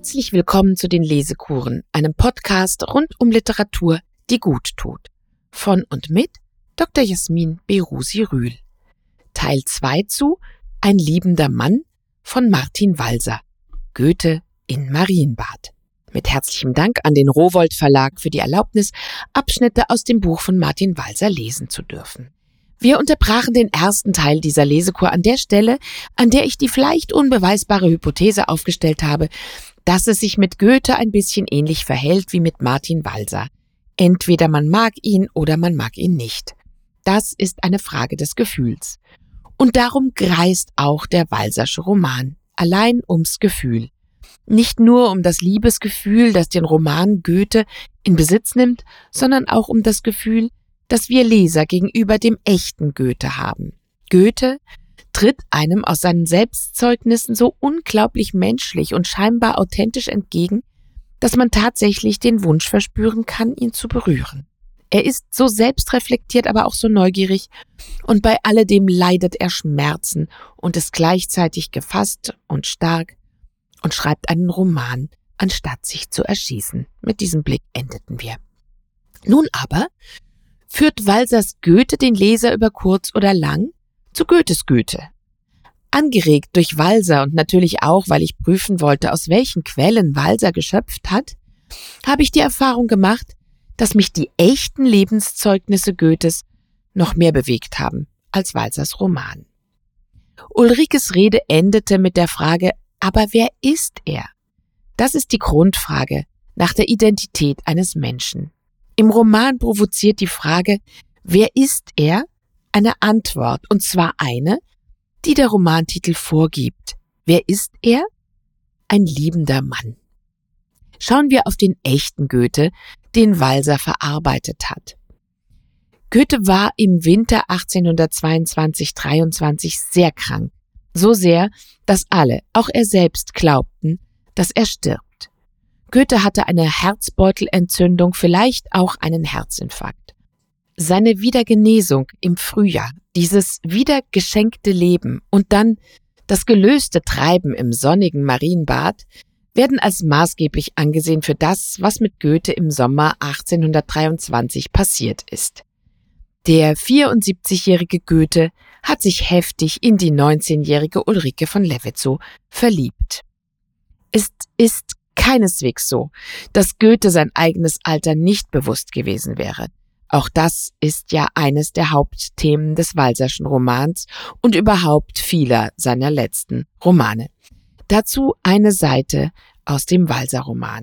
Herzlich willkommen zu den Lesekuren, einem Podcast rund um Literatur, die gut tut. Von und mit Dr. Jasmin Berusi Rühl. Teil 2 zu Ein liebender Mann von Martin Walser. Goethe in Marienbad. Mit herzlichem Dank an den Rowold Verlag für die Erlaubnis, Abschnitte aus dem Buch von Martin Walser lesen zu dürfen. Wir unterbrachen den ersten Teil dieser Lesekur an der Stelle, an der ich die vielleicht unbeweisbare Hypothese aufgestellt habe, dass es sich mit Goethe ein bisschen ähnlich verhält wie mit Martin Walser. Entweder man mag ihn oder man mag ihn nicht. Das ist eine Frage des Gefühls. Und darum kreist auch der Walsersche Roman. Allein ums Gefühl. Nicht nur um das Liebesgefühl, das den Roman Goethe in Besitz nimmt, sondern auch um das Gefühl, das wir Leser gegenüber dem echten Goethe haben. Goethe tritt einem aus seinen Selbstzeugnissen so unglaublich menschlich und scheinbar authentisch entgegen, dass man tatsächlich den Wunsch verspüren kann, ihn zu berühren. Er ist so selbstreflektiert, aber auch so neugierig, und bei alledem leidet er Schmerzen und ist gleichzeitig gefasst und stark und schreibt einen Roman, anstatt sich zu erschießen. Mit diesem Blick endeten wir. Nun aber führt Walsers Goethe den Leser über kurz oder lang zu Goethes Goethe. Angeregt durch Walser und natürlich auch, weil ich prüfen wollte, aus welchen Quellen Walser geschöpft hat, habe ich die Erfahrung gemacht, dass mich die echten Lebenszeugnisse Goethes noch mehr bewegt haben als Walsers Roman. Ulrikes Rede endete mit der Frage, aber wer ist er? Das ist die Grundfrage nach der Identität eines Menschen. Im Roman provoziert die Frage, wer ist er, eine Antwort, und zwar eine, die der Romantitel vorgibt. Wer ist er? Ein liebender Mann. Schauen wir auf den echten Goethe, den Walser verarbeitet hat. Goethe war im Winter 1822-23 sehr krank. So sehr, dass alle, auch er selbst, glaubten, dass er stirbt. Goethe hatte eine Herzbeutelentzündung, vielleicht auch einen Herzinfarkt. Seine Wiedergenesung im Frühjahr, dieses wiedergeschenkte Leben und dann das gelöste Treiben im sonnigen Marienbad werden als maßgeblich angesehen für das, was mit Goethe im Sommer 1823 passiert ist. Der 74-jährige Goethe hat sich heftig in die 19-jährige Ulrike von Levetzow verliebt. Es ist keineswegs so, dass Goethe sein eigenes Alter nicht bewusst gewesen wäre. Auch das ist ja eines der Hauptthemen des Walserschen Romans und überhaupt vieler seiner letzten Romane. Dazu eine Seite aus dem Walser Roman.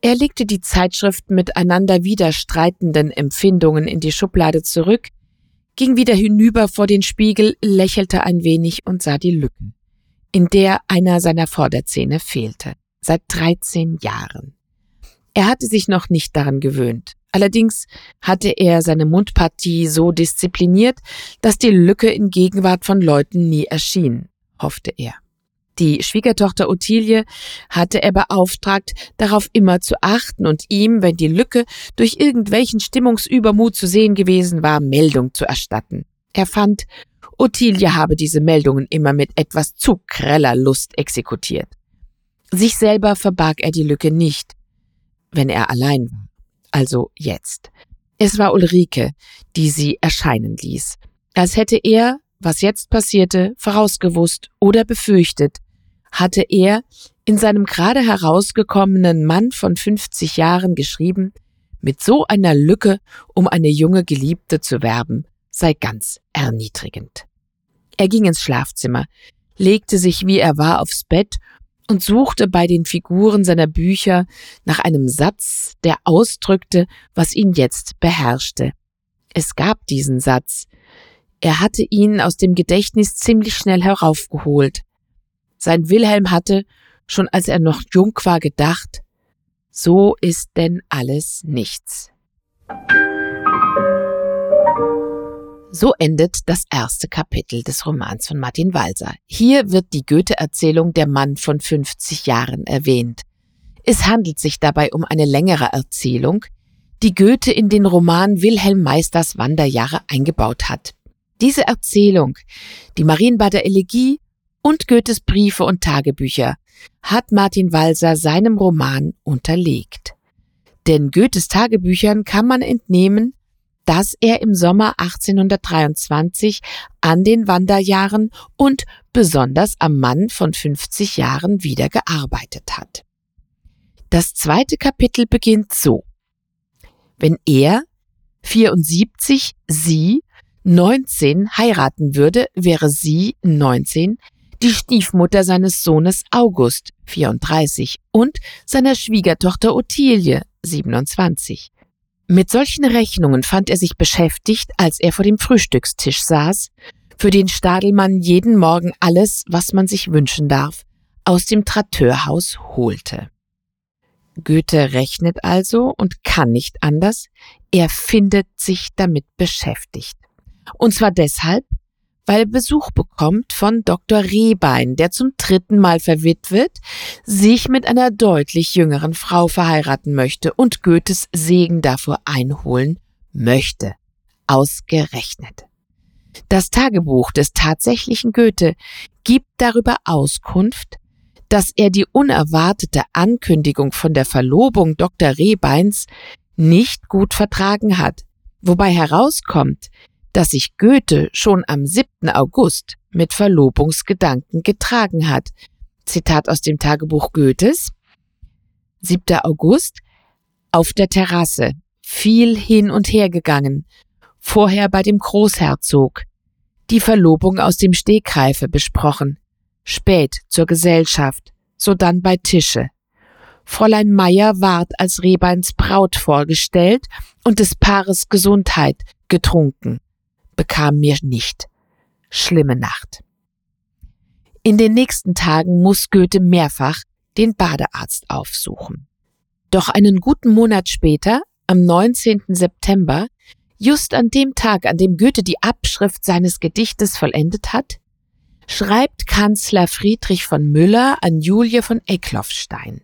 Er legte die Zeitschrift mit einander widerstreitenden Empfindungen in die Schublade zurück, ging wieder hinüber vor den Spiegel, lächelte ein wenig und sah die Lücke, in der einer seiner Vorderzähne fehlte. Seit 13 Jahren. Er hatte sich noch nicht daran gewöhnt. Allerdings hatte er seine Mundpartie so diszipliniert, dass die Lücke in Gegenwart von Leuten nie erschien, hoffte er. Die Schwiegertochter Ottilie hatte er beauftragt, darauf immer zu achten und ihm, wenn die Lücke durch irgendwelchen Stimmungsübermut zu sehen gewesen war, Meldung zu erstatten. Er fand, Ottilie habe diese Meldungen immer mit etwas zu greller Lust exekutiert. Sich selber verbarg er die Lücke nicht, wenn er allein war. Also jetzt. Es war Ulrike, die sie erscheinen ließ. Als hätte er, was jetzt passierte, vorausgewusst oder befürchtet, hatte er in seinem gerade herausgekommenen Mann von 50 Jahren geschrieben, mit so einer Lücke um eine junge Geliebte zu werben, sei ganz erniedrigend. Er ging ins Schlafzimmer, legte sich wie er war aufs Bett und suchte bei den Figuren seiner Bücher nach einem Satz, der ausdrückte, was ihn jetzt beherrschte. Es gab diesen Satz. Er hatte ihn aus dem Gedächtnis ziemlich schnell heraufgeholt. Sein Wilhelm hatte, schon als er noch jung war, gedacht, so ist denn alles nichts. So endet das erste Kapitel des Romans von Martin Walser. Hier wird die Goethe-Erzählung Der Mann von 50 Jahren erwähnt. Es handelt sich dabei um eine längere Erzählung, die Goethe in den Roman Wilhelm Meisters Wanderjahre eingebaut hat. Diese Erzählung, die Marienbader Elegie und Goethes Briefe und Tagebücher hat Martin Walser seinem Roman unterlegt. Denn Goethes Tagebüchern kann man entnehmen, dass er im Sommer 1823 an den Wanderjahren und besonders am Mann von 50 Jahren wieder gearbeitet hat. Das zweite Kapitel beginnt so. Wenn er 74 sie 19 heiraten würde, wäre sie 19 die Stiefmutter seines Sohnes August 34 und seiner Schwiegertochter Ottilie 27. Mit solchen Rechnungen fand er sich beschäftigt, als er vor dem Frühstückstisch saß, für den Stadelmann jeden Morgen alles, was man sich wünschen darf, aus dem Trateurhaus holte. Goethe rechnet also und kann nicht anders, er findet sich damit beschäftigt. Und zwar deshalb, weil er Besuch bekommt von Dr. Rehbein, der zum dritten Mal verwitwet, sich mit einer deutlich jüngeren Frau verheiraten möchte und Goethes Segen davor einholen möchte. Ausgerechnet. Das Tagebuch des tatsächlichen Goethe gibt darüber Auskunft, dass er die unerwartete Ankündigung von der Verlobung Dr. Rehbeins nicht gut vertragen hat, wobei herauskommt, dass sich Goethe schon am 7. August mit Verlobungsgedanken getragen hat. Zitat aus dem Tagebuch Goethes. 7. August auf der Terrasse, viel hin und her gegangen, vorher bei dem Großherzog, die Verlobung aus dem Stegreife besprochen, spät zur Gesellschaft, sodann bei Tische. Fräulein Meier ward als Rehbeins Braut vorgestellt und des Paares Gesundheit getrunken bekam mir nicht. Schlimme Nacht. In den nächsten Tagen muss Goethe mehrfach den Badearzt aufsuchen. Doch einen guten Monat später, am 19. September, just an dem Tag, an dem Goethe die Abschrift seines Gedichtes vollendet hat, schreibt Kanzler Friedrich von Müller an Julie von Eckloffstein.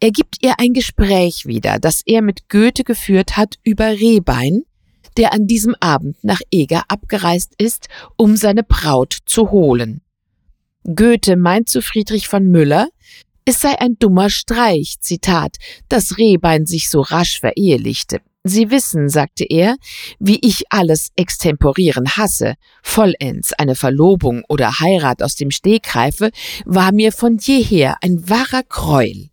Er gibt ihr ein Gespräch wieder, das er mit Goethe geführt hat über Rehbein, der an diesem Abend nach Eger abgereist ist, um seine Braut zu holen. Goethe meint zu Friedrich von Müller, es sei ein dummer Streich, Zitat, dass Rehbein sich so rasch verehelichte. Sie wissen, sagte er, wie ich alles extemporieren hasse. Vollends eine Verlobung oder Heirat aus dem Stegreife war mir von jeher ein wahrer Gräuel.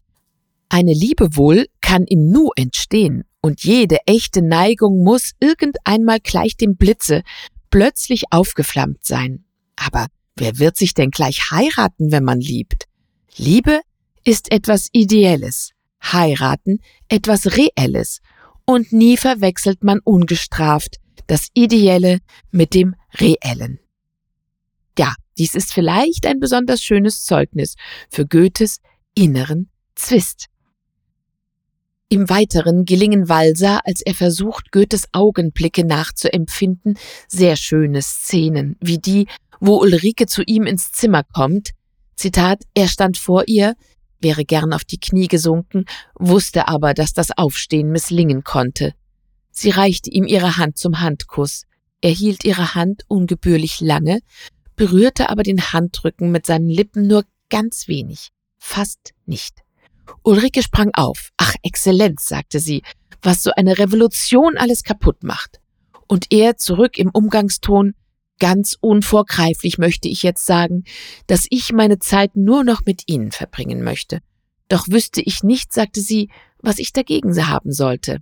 Eine Liebe wohl kann im Nu entstehen, und jede echte Neigung muss irgendeinmal gleich dem Blitze plötzlich aufgeflammt sein. Aber wer wird sich denn gleich heiraten, wenn man liebt? Liebe ist etwas Ideelles, heiraten etwas Reelles, und nie verwechselt man ungestraft das Ideelle mit dem Reellen. Ja, dies ist vielleicht ein besonders schönes Zeugnis für Goethes inneren Zwist. Im Weiteren gelingen Walser, als er versucht, Goethes Augenblicke nachzuempfinden, sehr schöne Szenen, wie die, wo Ulrike zu ihm ins Zimmer kommt. Zitat, er stand vor ihr, wäre gern auf die Knie gesunken, wusste aber, dass das Aufstehen misslingen konnte. Sie reichte ihm ihre Hand zum Handkuss. Er hielt ihre Hand ungebührlich lange, berührte aber den Handrücken mit seinen Lippen nur ganz wenig, fast nicht. Ulrike sprang auf. Ach, Exzellenz, sagte sie, was so eine Revolution alles kaputt macht. Und er zurück im Umgangston, ganz unvorgreiflich möchte ich jetzt sagen, dass ich meine Zeit nur noch mit Ihnen verbringen möchte. Doch wüsste ich nicht, sagte sie, was ich dagegen haben sollte.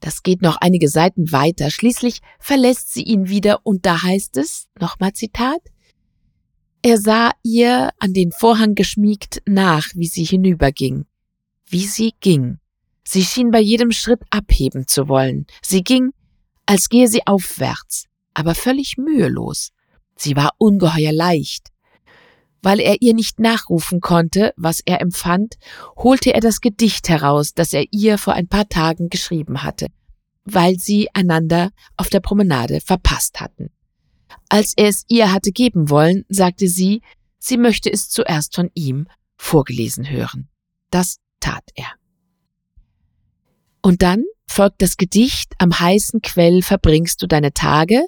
Das geht noch einige Seiten weiter. Schließlich verlässt sie ihn wieder und da heißt es, nochmal Zitat, er sah ihr an den Vorhang geschmiegt nach, wie sie hinüberging. Wie sie ging. Sie schien bei jedem Schritt abheben zu wollen. Sie ging, als gehe sie aufwärts, aber völlig mühelos. Sie war ungeheuer leicht. Weil er ihr nicht nachrufen konnte, was er empfand, holte er das Gedicht heraus, das er ihr vor ein paar Tagen geschrieben hatte, weil sie einander auf der Promenade verpasst hatten. Als er es ihr hatte geben wollen, sagte sie, sie möchte es zuerst von ihm vorgelesen hören. Das tat er. Und dann folgt das Gedicht Am heißen Quell verbringst du deine Tage,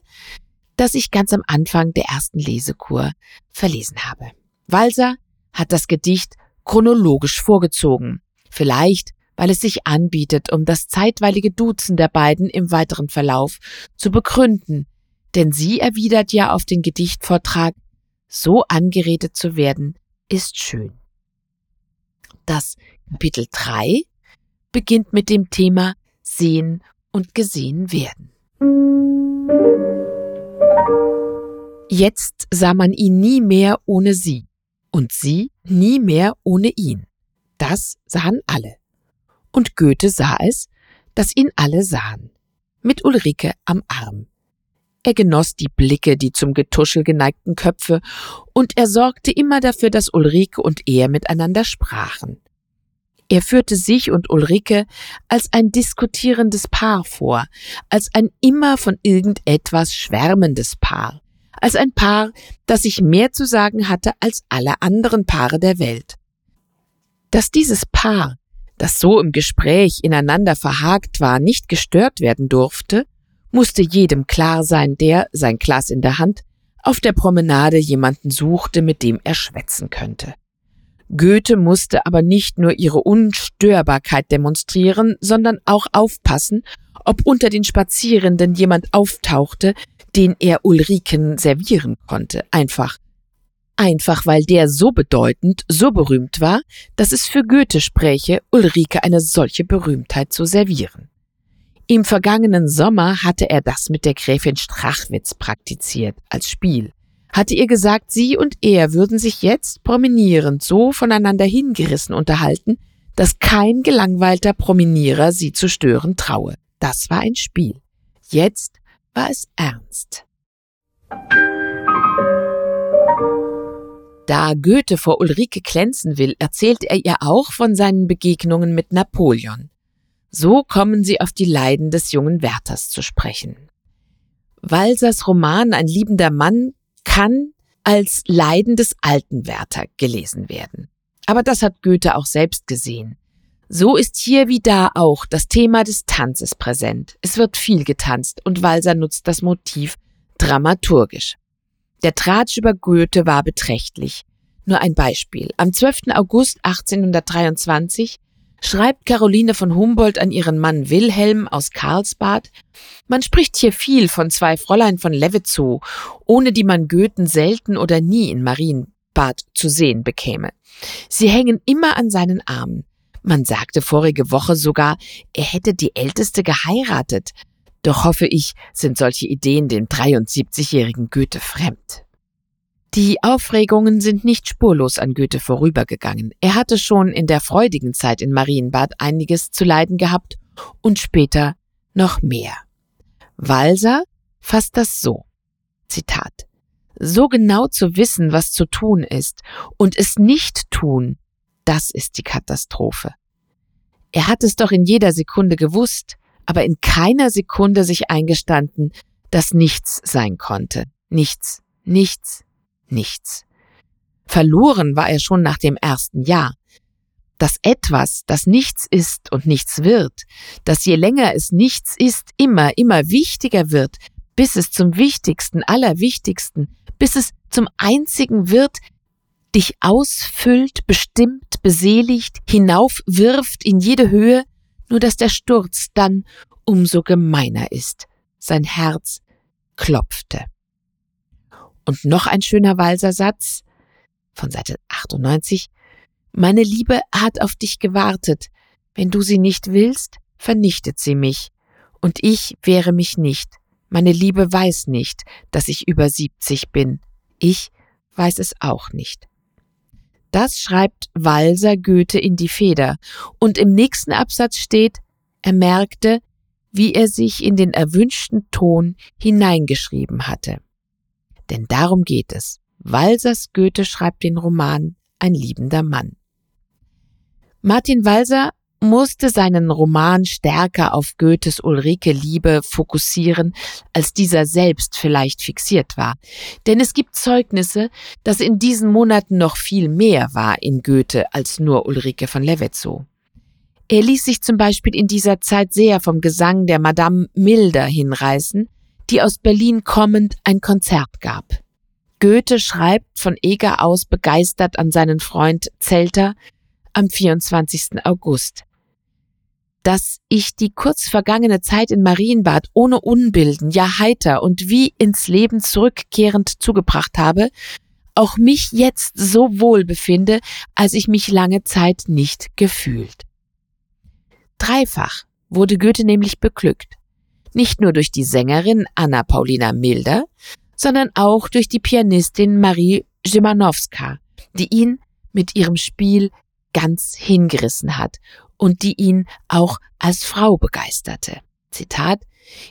das ich ganz am Anfang der ersten Lesekur verlesen habe. Walser hat das Gedicht chronologisch vorgezogen. Vielleicht, weil es sich anbietet, um das zeitweilige Duzen der beiden im weiteren Verlauf zu begründen, denn sie erwidert ja auf den Gedichtvortrag, so angeredet zu werden, ist schön. Das Kapitel 3 beginnt mit dem Thema Sehen und gesehen werden. Jetzt sah man ihn nie mehr ohne sie und sie nie mehr ohne ihn. Das sahen alle. Und Goethe sah es, dass ihn alle sahen, mit Ulrike am Arm. Er genoss die Blicke, die zum Getuschel geneigten Köpfe, und er sorgte immer dafür, dass Ulrike und er miteinander sprachen. Er führte sich und Ulrike als ein diskutierendes Paar vor, als ein immer von irgendetwas schwärmendes Paar, als ein Paar, das sich mehr zu sagen hatte als alle anderen Paare der Welt. Dass dieses Paar, das so im Gespräch ineinander verhakt war, nicht gestört werden durfte, musste jedem klar sein, der, sein Glas in der Hand, auf der Promenade jemanden suchte, mit dem er schwätzen könnte. Goethe musste aber nicht nur ihre Unstörbarkeit demonstrieren, sondern auch aufpassen, ob unter den Spazierenden jemand auftauchte, den er Ulriken servieren konnte, einfach. Einfach weil der so bedeutend, so berühmt war, dass es für Goethe spräche, Ulrike eine solche Berühmtheit zu servieren. Im vergangenen Sommer hatte er das mit der Gräfin Strachwitz praktiziert, als Spiel hatte ihr gesagt, sie und er würden sich jetzt promenierend so voneinander hingerissen unterhalten, dass kein gelangweilter Promenierer sie zu stören traue. Das war ein Spiel. Jetzt war es ernst. Da Goethe vor Ulrike glänzen will, erzählt er ihr auch von seinen Begegnungen mit Napoleon. So kommen sie auf die Leiden des jungen Wärters zu sprechen. Walsers Roman Ein liebender Mann kann als Leiden des alten Werther gelesen werden. Aber das hat Goethe auch selbst gesehen. So ist hier wie da auch das Thema des Tanzes präsent. Es wird viel getanzt und Walser nutzt das Motiv dramaturgisch. Der Tratsch über Goethe war beträchtlich. Nur ein Beispiel. Am 12. August 1823 schreibt Caroline von Humboldt an ihren Mann Wilhelm aus Karlsbad, man spricht hier viel von zwei Fräulein von Levetzow, ohne die man Goethen selten oder nie in Marienbad zu sehen bekäme. Sie hängen immer an seinen Armen. Man sagte vorige Woche sogar, er hätte die Älteste geheiratet. Doch hoffe ich, sind solche Ideen dem 73-jährigen Goethe fremd. Die Aufregungen sind nicht spurlos an Goethe vorübergegangen. Er hatte schon in der freudigen Zeit in Marienbad einiges zu leiden gehabt und später noch mehr. Walser fasst das so. Zitat. So genau zu wissen, was zu tun ist und es nicht tun, das ist die Katastrophe. Er hat es doch in jeder Sekunde gewusst, aber in keiner Sekunde sich eingestanden, dass nichts sein konnte. Nichts, nichts, nichts. Verloren war er schon nach dem ersten Jahr. Das etwas, das nichts ist und nichts wird, das je länger es nichts ist, immer, immer wichtiger wird, bis es zum wichtigsten, allerwichtigsten, bis es zum einzigen wird, dich ausfüllt, bestimmt, beseligt, hinaufwirft in jede Höhe, nur dass der Sturz dann umso gemeiner ist. Sein Herz klopfte. Und noch ein schöner Walsersatz von Seite 98. Meine Liebe hat auf dich gewartet. Wenn du sie nicht willst, vernichtet sie mich. Und ich wehre mich nicht. Meine Liebe weiß nicht, dass ich über 70 bin. Ich weiß es auch nicht. Das schreibt Walser Goethe in die Feder. Und im nächsten Absatz steht, er merkte, wie er sich in den erwünschten Ton hineingeschrieben hatte. Denn darum geht es. Walsers Goethe schreibt den Roman Ein liebender Mann. Martin Walser musste seinen Roman stärker auf Goethes Ulrike Liebe fokussieren, als dieser selbst vielleicht fixiert war. Denn es gibt Zeugnisse, dass in diesen Monaten noch viel mehr war in Goethe als nur Ulrike von Levetzow. Er ließ sich zum Beispiel in dieser Zeit sehr vom Gesang der Madame Milder hinreißen, die aus Berlin kommend ein Konzert gab. Goethe schreibt von Eger aus begeistert an seinen Freund Zelter am 24. August. Dass ich die kurz vergangene Zeit in Marienbad ohne Unbilden, ja heiter und wie ins Leben zurückkehrend zugebracht habe, auch mich jetzt so wohl befinde, als ich mich lange Zeit nicht gefühlt. Dreifach wurde Goethe nämlich beglückt. Nicht nur durch die Sängerin Anna Paulina Milder, sondern auch durch die Pianistin Marie Szymanowska, die ihn mit ihrem Spiel ganz hingerissen hat und die ihn auch als Frau begeisterte. Zitat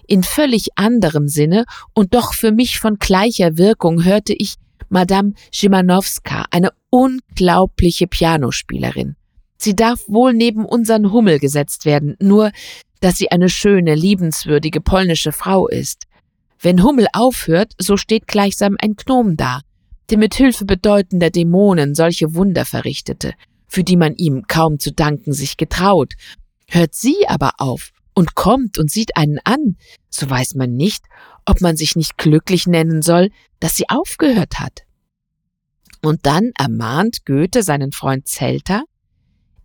In völlig anderem Sinne und doch für mich von gleicher Wirkung hörte ich Madame Szymanowska, eine unglaubliche Pianospielerin. Sie darf wohl neben unseren Hummel gesetzt werden, nur dass sie eine schöne, liebenswürdige polnische Frau ist. Wenn Hummel aufhört, so steht gleichsam ein Gnom da, der mit Hilfe bedeutender Dämonen solche Wunder verrichtete, für die man ihm kaum zu danken sich getraut. Hört sie aber auf und kommt und sieht einen an, so weiß man nicht, ob man sich nicht glücklich nennen soll, dass sie aufgehört hat. Und dann ermahnt Goethe seinen Freund Zelter,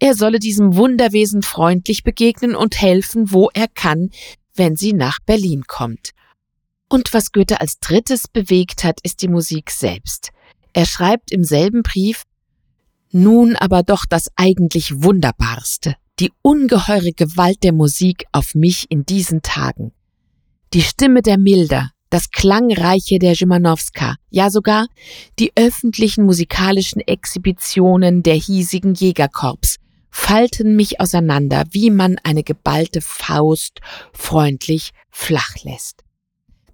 er solle diesem Wunderwesen freundlich begegnen und helfen, wo er kann, wenn sie nach Berlin kommt. Und was Goethe als drittes bewegt hat, ist die Musik selbst. Er schreibt im selben Brief Nun aber doch das eigentlich Wunderbarste, die ungeheure Gewalt der Musik auf mich in diesen Tagen. Die Stimme der Milder, das Klangreiche der Szymanowska, ja sogar die öffentlichen musikalischen Exhibitionen der hiesigen Jägerkorps falten mich auseinander, wie man eine geballte Faust freundlich flach lässt.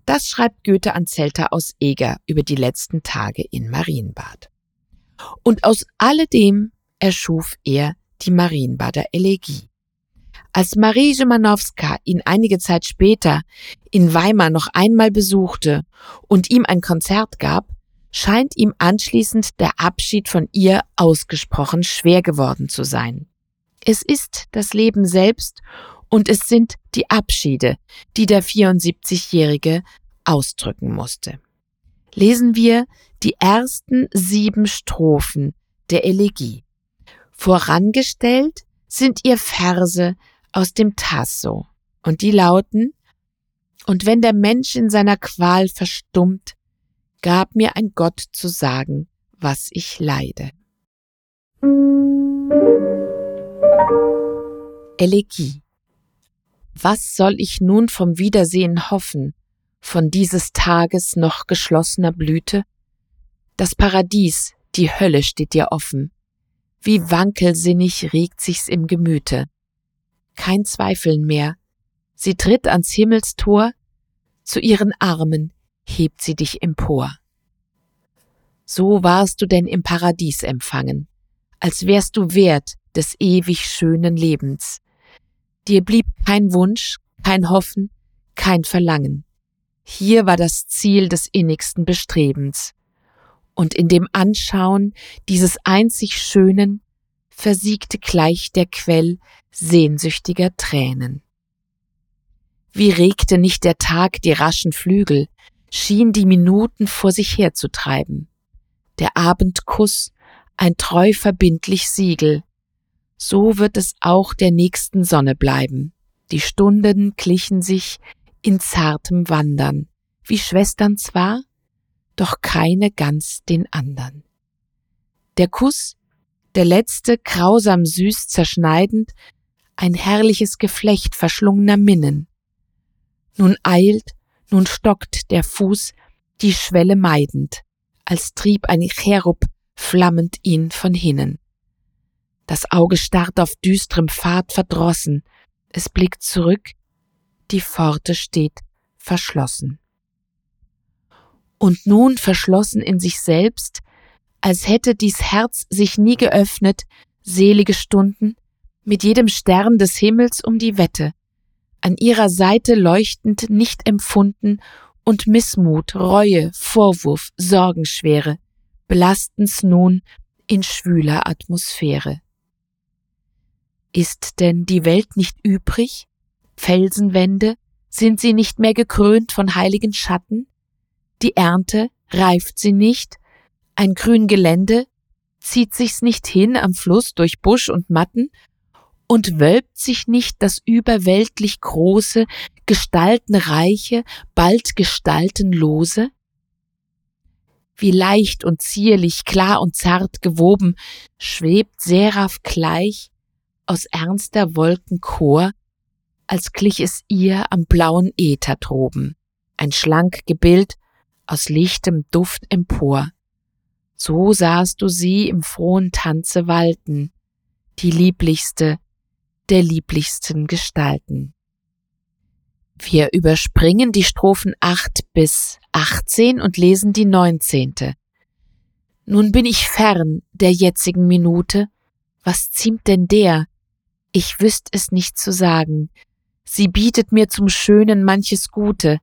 Das schreibt Goethe an Zelter aus Eger über die letzten Tage in Marienbad. Und aus alledem erschuf er die Marienbader Elegie. Als Marie Szymanowska ihn einige Zeit später in Weimar noch einmal besuchte und ihm ein Konzert gab, scheint ihm anschließend der Abschied von ihr ausgesprochen schwer geworden zu sein. Es ist das Leben selbst und es sind die Abschiede, die der 74-Jährige ausdrücken musste. Lesen wir die ersten sieben Strophen der Elegie. Vorangestellt sind ihr Verse aus dem Tasso und die lauten Und wenn der Mensch in seiner Qual verstummt, gab mir ein Gott zu sagen, was ich leide. Elegie. Was soll ich nun vom Wiedersehen hoffen, von dieses Tages noch geschlossener Blüte? Das Paradies, die Hölle steht dir offen. Wie wankelsinnig regt sich's im Gemüte. Kein Zweifeln mehr. Sie tritt ans Himmelstor, zu ihren Armen hebt sie dich empor. So warst du denn im Paradies empfangen, als wärst du wert des ewig schönen Lebens. Dir blieb kein Wunsch, kein Hoffen, kein Verlangen. Hier war das Ziel des innigsten Bestrebens. Und in dem Anschauen dieses einzig Schönen versiegte gleich der Quell sehnsüchtiger Tränen. Wie regte nicht der Tag die raschen Flügel, schien die Minuten vor sich herzutreiben. Der Abendkuss ein treu verbindlich Siegel, so wird es auch der nächsten Sonne bleiben. Die Stunden glichen sich in zartem Wandern, wie Schwestern zwar, doch keine ganz den andern. Der Kuss, der letzte grausam süß zerschneidend, ein herrliches Geflecht verschlungener Minnen. Nun eilt, nun stockt der Fuß, die Schwelle meidend, als trieb ein Cherub flammend ihn von hinnen. Das Auge starrt auf düstrem Pfad verdrossen. Es blickt zurück. Die Pforte steht verschlossen. Und nun verschlossen in sich selbst, als hätte dies Herz sich nie geöffnet, selige Stunden, mit jedem Stern des Himmels um die Wette, an ihrer Seite leuchtend nicht empfunden und Missmut, Reue, Vorwurf, Sorgenschwere, belasten's nun in schwüler Atmosphäre. Ist denn die Welt nicht übrig? Felsenwände, Sind sie nicht mehr gekrönt von heiligen Schatten? Die Ernte reift sie nicht? Ein grün Gelände zieht sich's nicht hin am Fluss durch Busch und Matten? Und wölbt sich nicht das überweltlich große, gestaltenreiche, bald gestaltenlose? Wie leicht und zierlich, klar und zart gewoben, schwebt Seraph gleich aus ernster Wolken Chor, als glich es ihr am blauen Äther droben, ein schlank Gebild aus lichtem Duft empor. So sahst du sie im frohen Tanze walten, die lieblichste der lieblichsten Gestalten. Wir überspringen die Strophen 8 bis 18 und lesen die 19. Nun bin ich fern der jetzigen Minute. Was ziemt denn der? Ich wüsst es nicht zu sagen. Sie bietet mir zum Schönen manches Gute.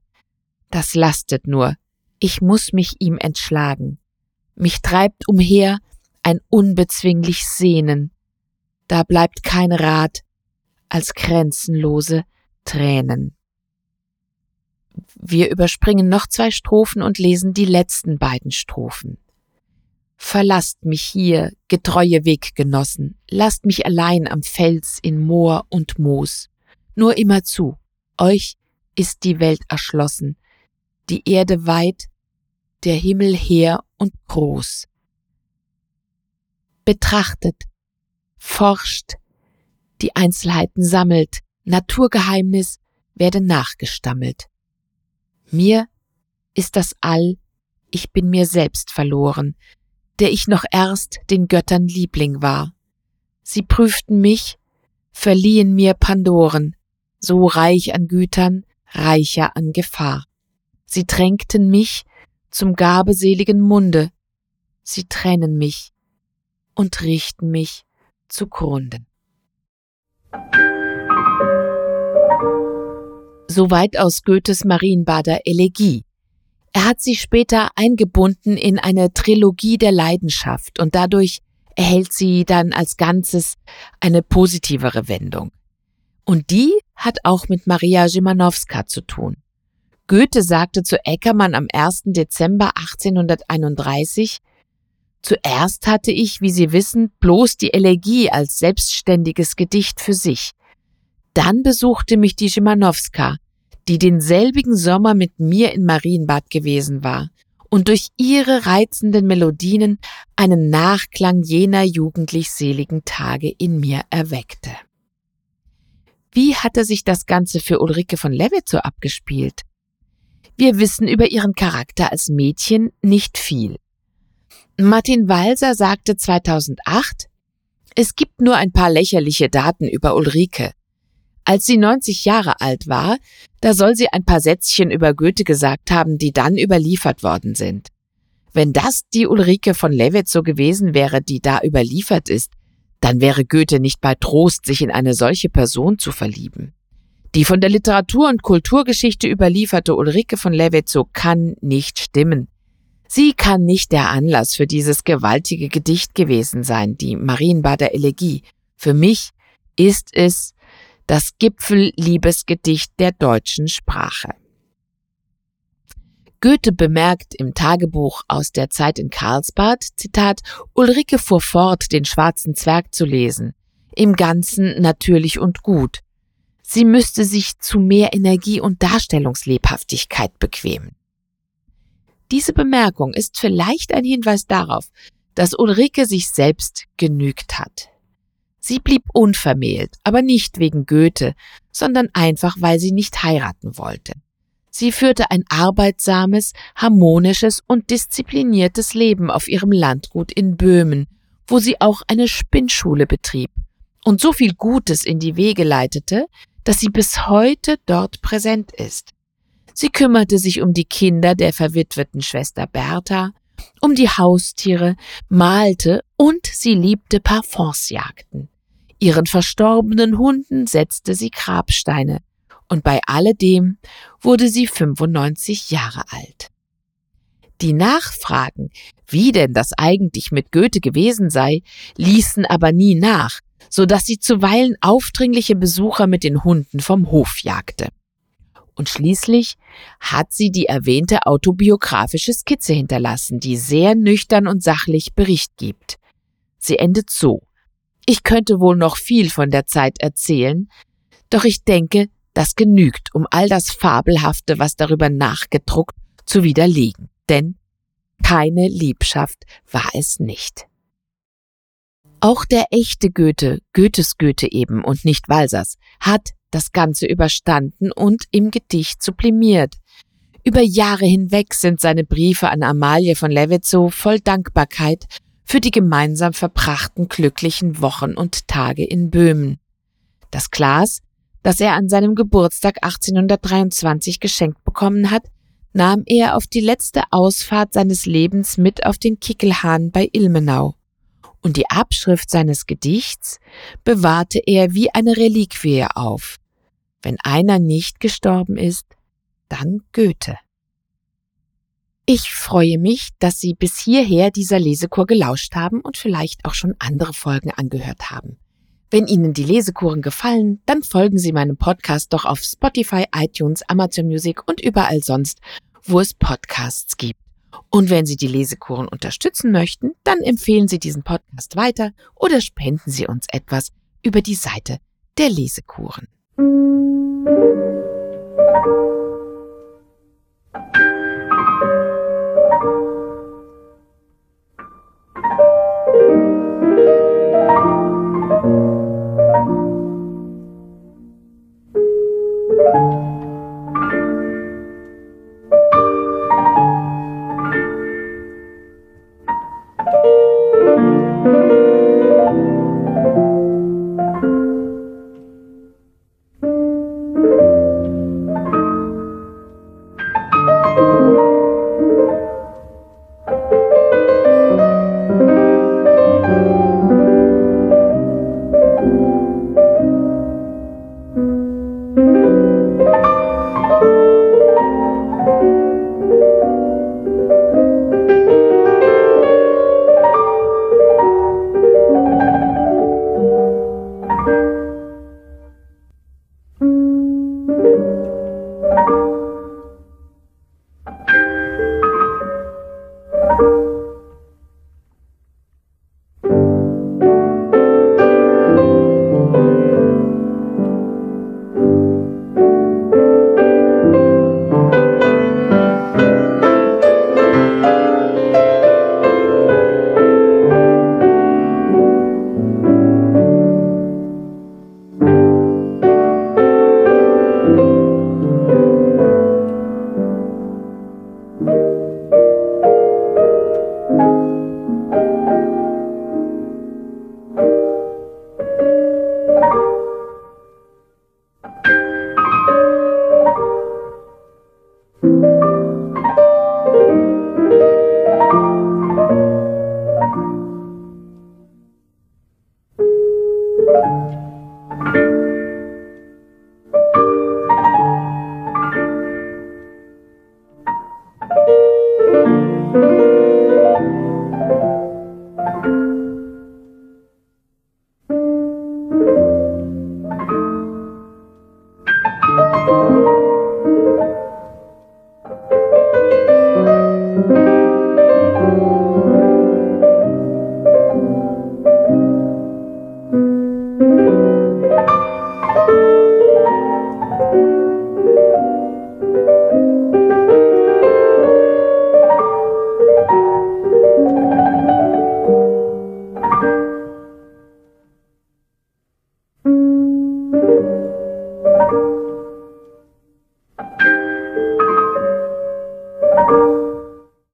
Das lastet nur. Ich muss mich ihm entschlagen. Mich treibt umher ein unbezwinglich Sehnen. Da bleibt kein Rat als grenzenlose Tränen. Wir überspringen noch zwei Strophen und lesen die letzten beiden Strophen. Verlasst mich hier, getreue Weggenossen, lasst mich allein am Fels in Moor und Moos. Nur immer zu, euch ist die Welt erschlossen, die Erde weit, der Himmel her und groß. Betrachtet, forscht, die Einzelheiten sammelt, Naturgeheimnis werde nachgestammelt. Mir ist das All, ich bin mir selbst verloren, der ich noch erst den Göttern Liebling war. Sie prüften mich, verliehen mir Pandoren, so reich an Gütern, reicher an Gefahr. Sie tränkten mich zum gabeseligen Munde, sie trennen mich und richten mich zugrunde. Soweit aus Goethes Marienbader Elegie. Er hat sie später eingebunden in eine Trilogie der Leidenschaft und dadurch erhält sie dann als Ganzes eine positivere Wendung. Und die hat auch mit Maria Szymanowska zu tun. Goethe sagte zu Eckermann am 1. Dezember 1831, Zuerst hatte ich, wie Sie wissen, bloß die Elegie als selbstständiges Gedicht für sich. Dann besuchte mich die Szymanowska, die denselbigen Sommer mit mir in Marienbad gewesen war und durch ihre reizenden Melodien einen Nachklang jener jugendlich seligen Tage in mir erweckte. Wie hatte sich das Ganze für Ulrike von Lewitt so abgespielt? Wir wissen über ihren Charakter als Mädchen nicht viel. Martin Walser sagte 2008, es gibt nur ein paar lächerliche Daten über Ulrike. Als sie 90 Jahre alt war, da soll sie ein paar Sätzchen über Goethe gesagt haben, die dann überliefert worden sind. Wenn das die Ulrike von Lewitt so gewesen wäre, die da überliefert ist, dann wäre Goethe nicht bei Trost, sich in eine solche Person zu verlieben. Die von der Literatur- und Kulturgeschichte überlieferte Ulrike von Levetzow kann nicht stimmen. Sie kann nicht der Anlass für dieses gewaltige Gedicht gewesen sein, die Marienbader Elegie. Für mich ist es das Gipfelliebesgedicht der deutschen Sprache. Goethe bemerkt im Tagebuch aus der Zeit in Karlsbad, Zitat, Ulrike fuhr fort, den schwarzen Zwerg zu lesen. Im Ganzen natürlich und gut. Sie müsste sich zu mehr Energie und Darstellungslebhaftigkeit bequemen. Diese Bemerkung ist vielleicht ein Hinweis darauf, dass Ulrike sich selbst genügt hat. Sie blieb unvermählt, aber nicht wegen Goethe, sondern einfach, weil sie nicht heiraten wollte. Sie führte ein arbeitsames, harmonisches und diszipliniertes Leben auf ihrem Landgut in Böhmen, wo sie auch eine Spinnschule betrieb und so viel Gutes in die Wege leitete, dass sie bis heute dort präsent ist. Sie kümmerte sich um die Kinder der verwitweten Schwester Bertha, um die Haustiere, malte und sie liebte Parfumsjagden. Ihren verstorbenen Hunden setzte sie Grabsteine, und bei alledem wurde sie 95 Jahre alt. Die Nachfragen, wie denn das eigentlich mit Goethe gewesen sei, ließen aber nie nach, so dass sie zuweilen aufdringliche Besucher mit den Hunden vom Hof jagte. Und schließlich hat sie die erwähnte autobiografische Skizze hinterlassen, die sehr nüchtern und sachlich Bericht gibt. Sie endet so. Ich könnte wohl noch viel von der Zeit erzählen, doch ich denke, das genügt, um all das Fabelhafte, was darüber nachgedruckt, zu widerlegen. Denn keine Liebschaft war es nicht. Auch der echte Goethe, Goethes Goethe eben und nicht Walsers, hat das Ganze überstanden und im Gedicht sublimiert. Über Jahre hinweg sind seine Briefe an Amalie von Levitzow voll Dankbarkeit für die gemeinsam verbrachten glücklichen Wochen und Tage in Böhmen. Das Glas, das er an seinem Geburtstag 1823 geschenkt bekommen hat, nahm er auf die letzte Ausfahrt seines Lebens mit auf den Kickelhahn bei Ilmenau und die Abschrift seines Gedichts bewahrte er wie eine Reliquie auf. Wenn einer nicht gestorben ist, dann Goethe. Ich freue mich, dass Sie bis hierher dieser Lesekur gelauscht haben und vielleicht auch schon andere Folgen angehört haben. Wenn Ihnen die Lesekuren gefallen, dann folgen Sie meinem Podcast doch auf Spotify, iTunes, Amazon Music und überall sonst, wo es Podcasts gibt. Und wenn Sie die Lesekuren unterstützen möchten, dann empfehlen Sie diesen Podcast weiter oder spenden Sie uns etwas über die Seite der Lesekuren.